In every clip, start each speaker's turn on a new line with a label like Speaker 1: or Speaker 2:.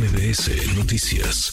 Speaker 1: MBS Noticias.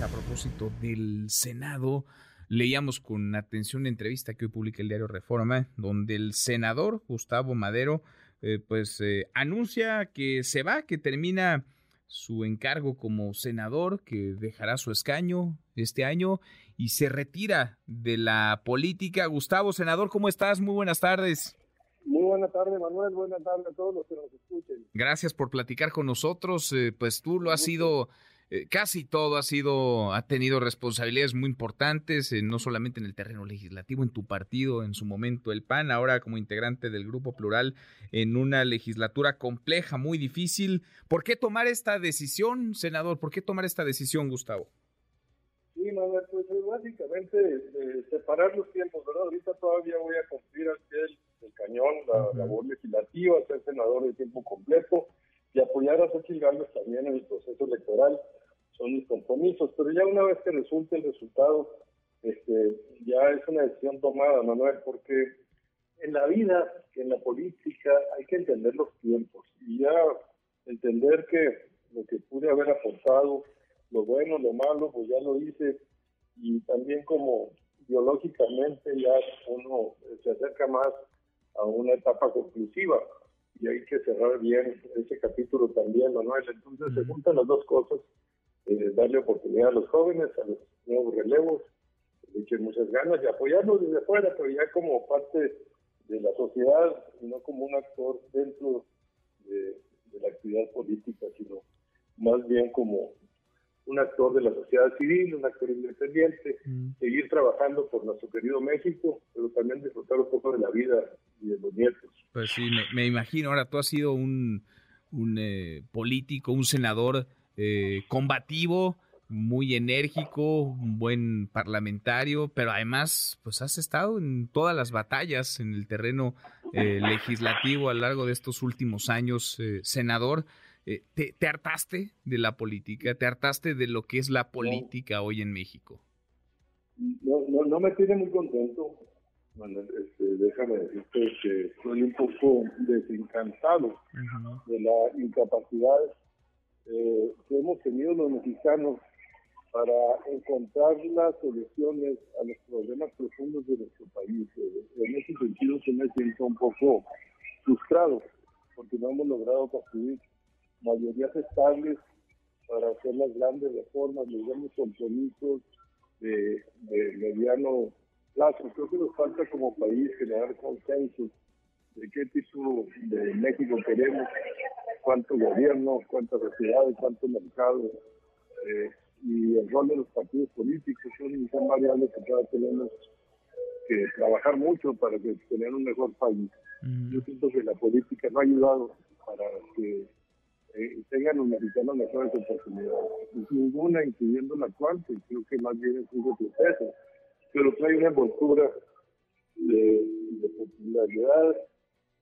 Speaker 2: A propósito del Senado, leíamos con atención la entrevista que hoy publica el diario Reforma, donde el senador Gustavo Madero eh, pues eh, anuncia que se va, que termina su encargo como senador, que dejará su escaño este año y se retira de la política. Gustavo, senador, ¿cómo estás? Muy buenas tardes.
Speaker 3: Muy buenas tardes, Manuel. Buenas tardes a todos los que nos escuchen.
Speaker 2: Gracias por platicar con nosotros. Eh, pues tú lo has sido, eh, casi todo ha sido, ha tenido responsabilidades muy importantes, eh, no solamente en el terreno legislativo, en tu partido, en su momento el PAN, ahora como integrante del Grupo Plural, en una legislatura compleja, muy difícil. ¿Por qué tomar esta decisión, senador? ¿Por qué tomar esta decisión, Gustavo?
Speaker 3: Sí, Manuel, pues básicamente separar los tiempos, ¿verdad? Ahorita todavía voy a cumplir al pie del, cañón la labor legislativa, ser senador de tiempo completo y apoyar a Xochitl Gálvez también en el proceso electoral. Son mis compromisos, pero ya una vez que resulte el resultado, este, ya es una decisión tomada, Manuel, porque en la vida, en la política, hay que entender los tiempos y ya entender que lo que pude haber aportado, lo bueno, lo malo, pues ya lo hice y también como biológicamente ya uno se acerca más a una etapa conclusiva y hay que cerrar bien ese capítulo también, Manuel. Entonces se juntan las dos cosas, eh, darle oportunidad a los jóvenes, a los nuevos relevos, le echen muchas ganas y apoyarlos desde fuera, pero ya como parte de la sociedad, no como un actor dentro de la actividad política, sino más bien como un actor de la sociedad civil, un actor independiente, mm. seguir trabajando por nuestro querido México, pero también disfrutar un poco de la vida y de los nietos.
Speaker 2: Pues sí, me, imagino. Ahora, tú has sido un, un eh, político, un senador eh, combativo, muy enérgico, un buen parlamentario, pero además, pues has estado en todas las batallas en el terreno eh, legislativo a lo largo de estos últimos años, senador. Eh, te, hartaste de la política? ¿Te hartaste de lo que es la política hoy en México?
Speaker 3: No, no, no, me tiene muy contento. este, déjame decirte que estoy un poco desencantado de la incapacidad eh, que hemos tenido los mexicanos para encontrar las soluciones a los problemas profundos de nuestro país. Eh, en ese sentido, se me siento un poco frustrado porque no hemos logrado construir mayorías estables para hacer las grandes reformas, los grandes compromisos de, mediano plazo. Creo que nos falta como país generar consenso de qué tipo de México queremos, cuánto gobierno, cuántas sociedades, cuánto mercado, eh, y el rol de los partidos políticos son, son variables que todavía tenemos que trabajar mucho para que tener un mejor país. Yo siento que la política no ha ayudado para que eh, tengan los mexicanos mejores oportunidades. Ninguna, incluyendo la actual, que creo que más bien es un proceso, pero trae una envoltura de, popularidad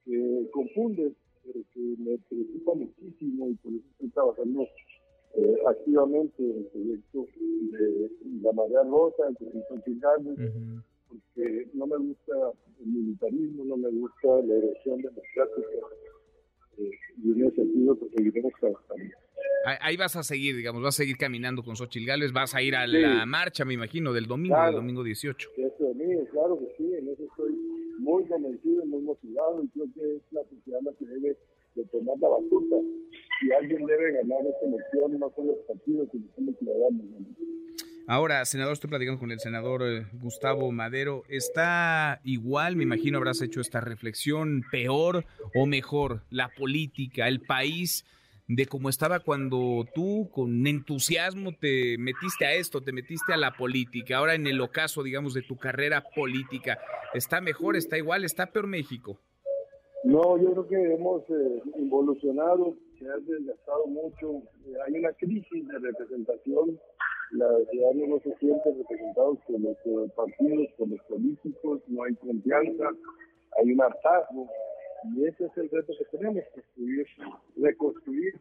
Speaker 3: que confunde, pero que me preocupa muchísimo y por eso estoy trabajando eh, activamente en el proyecto de la Marea Rosa, el proyecto uh porque no me gusta el militarismo, no me gusta la elección democrática y en ese sentido pues, seguiremos trabajando.
Speaker 2: Ahí vas a seguir, digamos, vas a seguir caminando con Xochitl Gálvez, vas a ir a la marcha, me imagino, del domingo, del domingo 18.
Speaker 3: Eso domingo, claro que sí, en eso estoy muy convencido, muy motivado y creo que es la sociedad la que debe de tomar la batuta. Si alguien debe ganar esta elección, no son los partidos, sino son los ciudadanos.
Speaker 2: Ahora, senador, estoy platicando con el senador eh, Gustavo Madero. ¿Está igual, me imagino, habrás hecho esta reflexión, peor o mejor la política, el país, de cómo estaba cuando tú con entusiasmo te metiste a esto, te metiste a la política? Ahora en el ocaso, digamos, de tu carrera política, ¿está mejor, está igual, está peor México?
Speaker 3: No, yo creo que hemos eh, involucionado, se ha desgastado mucho, eh, hay una crisis de representación la ciudadanía no se siente representados por los partidos, por los políticos, no hay confianza, hay un hartazgo. Y ese es el reto que tenemos, construir, reconstruir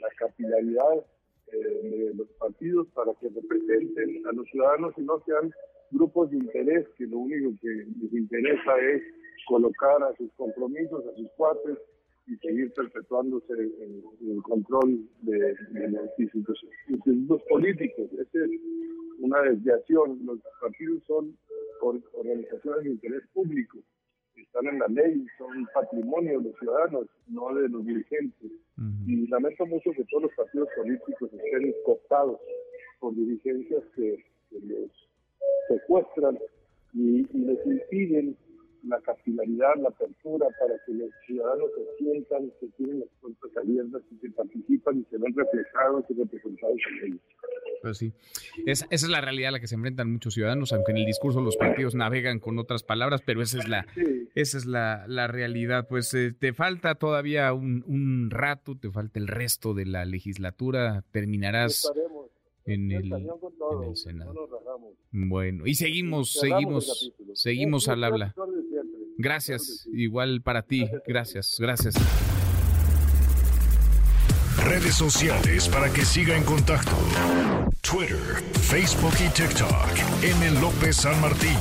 Speaker 3: la capilaridad eh, de los partidos para que representen a los ciudadanos y no sean grupos de interés que lo único que les interesa es colocar a sus compromisos, a sus cuates y seguir perpetuándose en, el control de, los institutos, políticos. Esa es una desviación. Los partidos son organizaciones de interés público, están en la ley, son patrimonio de los ciudadanos, no de los dirigentes. Y lamento mucho que todos los partidos políticos estén cooptados por dirigencias que, los secuestran y, y les impiden la capilaridad, la apertura para que los ciudadanos se sientan, que tienen las puertas abiertas y que participan y se ven reflejados y representados en ellos.
Speaker 2: Pues sí, esa, es la realidad a la que se enfrentan muchos ciudadanos, aunque en el discurso los partidos navegan con otras palabras, pero esa es la, esa es la, la realidad. Pues eh, te falta todavía un, un, rato, te falta el resto de la legislatura, terminarás en el, Senado. bueno, y seguimos, seguimos, seguimos al habla. Gracias, igual para ti. Gracias, gracias.
Speaker 1: Redes sociales para que siga en contacto: Twitter, Facebook y TikTok. M. López San Martín.